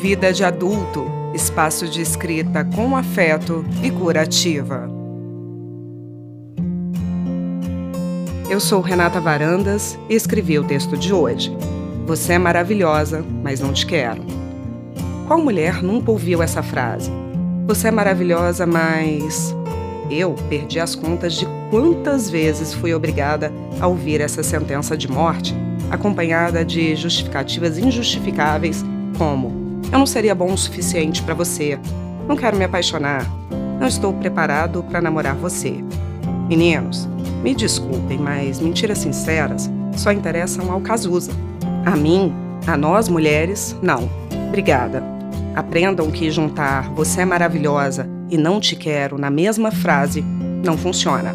Vida de Adulto espaço de escrita com afeto e curativa. Eu sou Renata Varandas e escrevi o texto de hoje. Você é maravilhosa, mas não te quero. Qual mulher nunca ouviu essa frase? Você é maravilhosa, mas. Eu perdi as contas de quantas vezes fui obrigada a ouvir essa sentença de morte, acompanhada de justificativas injustificáveis, como eu não seria bom o suficiente para você. Não quero me apaixonar. Não estou preparado para namorar você. Meninos, me desculpem, mas mentiras sinceras só interessam ao Cazuza. A mim, a nós mulheres, não. Obrigada. Aprendam que juntar você é maravilhosa e não te quero na mesma frase não funciona.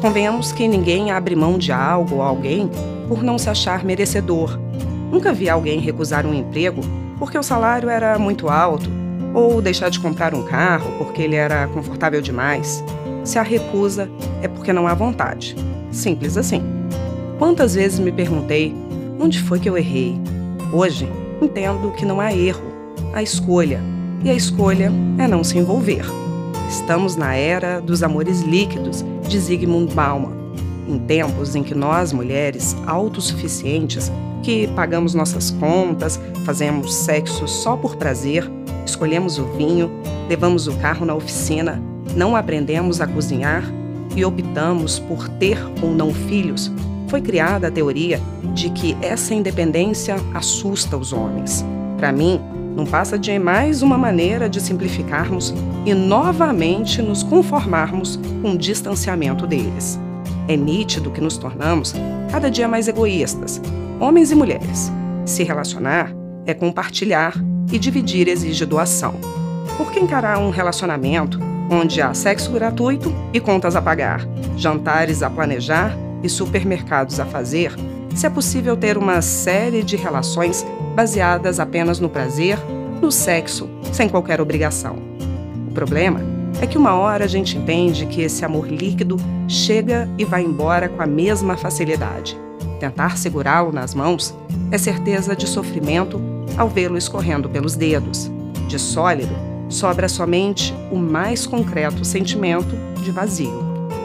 Convenhamos que ninguém abre mão de algo ou alguém por não se achar merecedor. Nunca vi alguém recusar um emprego porque o salário era muito alto, ou deixar de comprar um carro porque ele era confortável demais. Se a recusa, é porque não há vontade. Simples assim. Quantas vezes me perguntei onde foi que eu errei? Hoje, entendo que não há erro, há escolha. E a escolha é não se envolver. Estamos na era dos amores líquidos, de Zygmunt Bauman, em tempos em que nós, mulheres autossuficientes, que pagamos nossas contas, fazemos sexo só por prazer, escolhemos o vinho, levamos o carro na oficina, não aprendemos a cozinhar e optamos por ter ou não filhos, foi criada a teoria de que essa independência assusta os homens. Para mim, não passa de mais uma maneira de simplificarmos e novamente nos conformarmos com o distanciamento deles. É nítido que nos tornamos cada dia mais egoístas, homens e mulheres. Se relacionar é compartilhar e dividir exige doação. Por que encarar um relacionamento onde há sexo gratuito e contas a pagar, jantares a planejar e supermercados a fazer, se é possível ter uma série de relações baseadas apenas no prazer, no sexo, sem qualquer obrigação? O problema é que uma hora a gente entende que esse amor líquido chega e vai embora com a mesma facilidade. Tentar segurá-lo nas mãos é certeza de sofrimento ao vê-lo escorrendo pelos dedos. De sólido, sobra somente o mais concreto sentimento de vazio.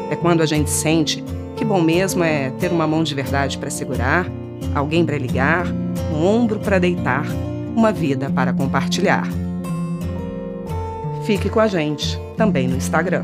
É quando a gente sente que bom mesmo é ter uma mão de verdade para segurar, alguém para ligar, um ombro para deitar, uma vida para compartilhar. Fique com a gente também no Instagram.